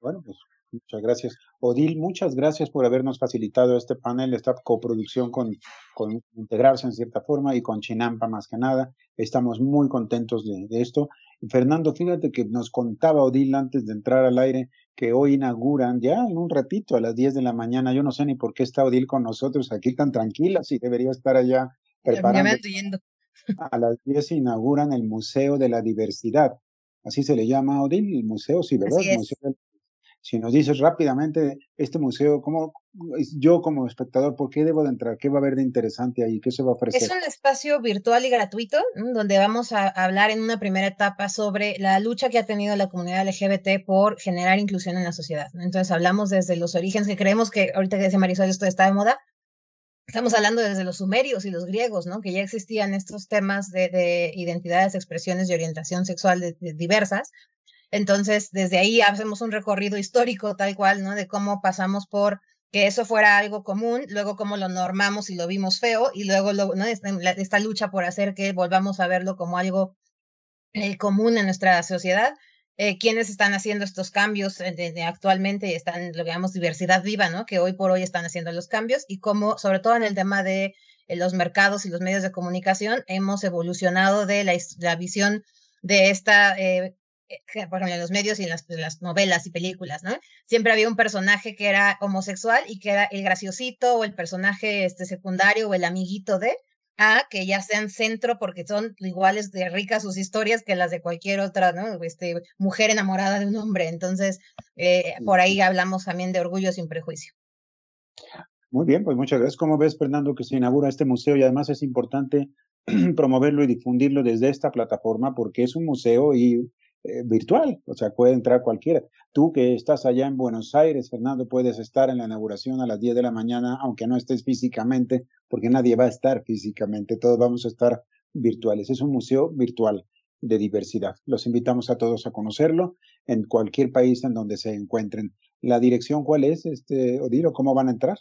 Bueno, pues Muchas gracias. Odil, muchas gracias por habernos facilitado este panel, esta coproducción con, con integrarse en cierta forma y con Chinampa más que nada. Estamos muy contentos de, esto. Fernando, fíjate que nos contaba Odil antes de entrar al aire que hoy inauguran ya en un ratito a las 10 de la mañana. Yo no sé ni por qué está Odil con nosotros aquí tan tranquila, si debería estar allá preparando. A las 10 inauguran el Museo de la Diversidad. Así se le llama Odil, el museo, sí, ¿verdad? Museo si nos dices rápidamente este museo, ¿cómo yo como espectador, por qué debo de entrar? ¿Qué va a haber de interesante ahí? ¿Qué se va a ofrecer? Es un espacio virtual y gratuito donde vamos a hablar en una primera etapa sobre la lucha que ha tenido la comunidad LGBT por generar inclusión en la sociedad. Entonces hablamos desde los orígenes que creemos que ahorita que dice Marisol esto está de moda, Estamos hablando desde los sumerios y los griegos, ¿no? Que ya existían estos temas de, identidades, expresiones y orientación sexual diversas, entonces, desde ahí hacemos un recorrido histórico tal cual, ¿no? De cómo pasamos por que eso fuera algo común, luego cómo lo normamos y lo vimos feo, y luego ¿no? esta, lucha por hacer que volvamos a verlo como algo eh, común en nuestra sociedad. Eh, quienes están haciendo estos cambios eh, actualmente están, lo llamamos diversidad viva, ¿no? Que hoy por hoy están haciendo los cambios y cómo, sobre todo en el tema de los mercados y los medios de comunicación, hemos evolucionado de la, la visión de esta eh, por ejemplo, en los medios y en las, novelas y películas, ¿no? Siempre había un personaje que era homosexual y que era el graciosito o el personaje este, secundario o el amiguito de, a que ya sean centro porque son iguales de ricas sus historias que las de cualquier otra, ¿no? Este, mujer enamorada de un hombre. Entonces, eh, por ahí hablamos también de orgullo sin prejuicio. Muy bien, pues muchas gracias. ¿Cómo ves, Fernando, que se inaugura este museo y además es importante promoverlo y difundirlo desde esta plataforma porque es un museo y eh, virtual, o sea, puede entrar cualquiera. Tú que estás allá en Buenos Aires, Fernando, puedes estar en la inauguración a las 10 de la mañana, aunque no estés físicamente, porque nadie va a estar físicamente, todos vamos a estar virtuales. Es un museo virtual de diversidad. Los invitamos a todos a conocerlo en cualquier país en donde se encuentren. ¿La dirección cuál es, este, Odilo? ¿Cómo van a entrar?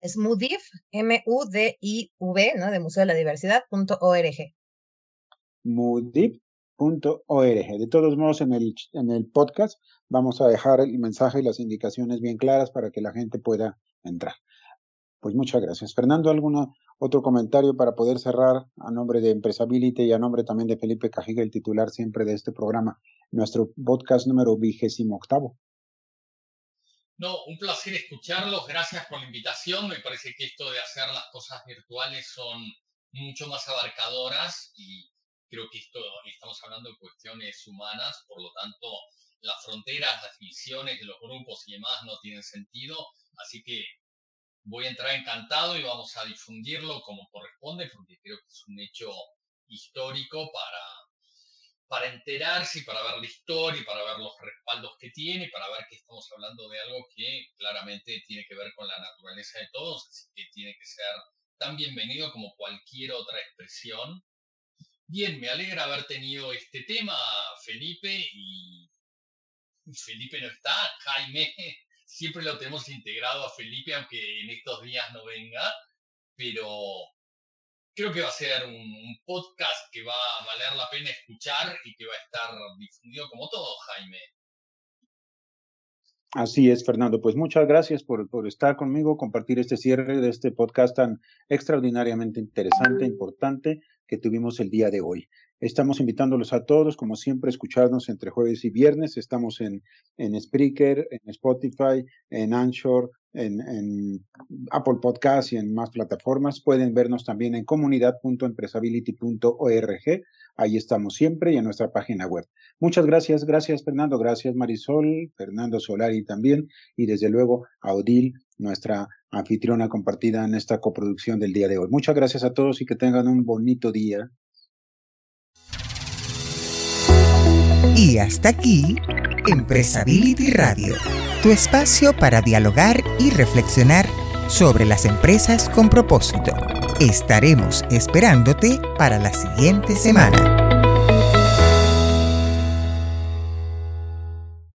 Es MUDIV, M-U-D-I-V, ¿no? De Museo de la Diversidad, punto org. MUDIV, .org. De todos modos, en el, en el podcast vamos a dejar el mensaje y las indicaciones bien claras para que la gente pueda entrar. Pues muchas gracias. Fernando, ¿algún otro comentario para poder cerrar a nombre de Empresability y a nombre también de Felipe Cajiga, el titular siempre de este programa, nuestro podcast número vigésimo octavo? No, un placer escucharlos. Gracias por la invitación. Me parece que esto de hacer las cosas virtuales son mucho más abarcadoras y Creo que esto estamos hablando de cuestiones humanas, por lo tanto, las fronteras, las visiones de los grupos y demás no tienen sentido, así que voy a entrar encantado y vamos a difundirlo como corresponde, porque creo que es un hecho histórico para, para enterarse y para ver la historia y para ver los respaldos que tiene, para ver que estamos hablando de algo que claramente tiene que ver con la naturaleza de todos, así que tiene que ser tan bienvenido como cualquier otra expresión Bien, me alegra haber tenido este tema, Felipe, y Felipe no está, Jaime, siempre lo tenemos integrado a Felipe, aunque en estos días no venga, pero creo que va a ser un, podcast que va a valer la pena escuchar y que va a estar difundido como todo, Jaime. Así es, Fernando. Pues muchas gracias por, por, estar conmigo, compartir este cierre de este podcast tan extraordinariamente interesante, importante que tuvimos el día de hoy. Estamos invitándolos a todos, como siempre, a escucharnos entre jueves y viernes. Estamos en, en Spreaker, en Spotify, en Anchor, en, Apple Podcast y en más plataformas. Pueden vernos también en comunidad.empresability.org. Ahí estamos siempre y en nuestra página web. Muchas gracias, gracias Fernando, gracias Marisol, Fernando Solari también y desde luego a Odil, nuestra anfitriona compartida en esta coproducción del día de hoy. Muchas gracias a todos y que tengan un bonito día. Y hasta aquí, Empresability Radio, tu espacio para dialogar y reflexionar sobre las empresas con propósito. Estaremos esperándote para la siguiente semana.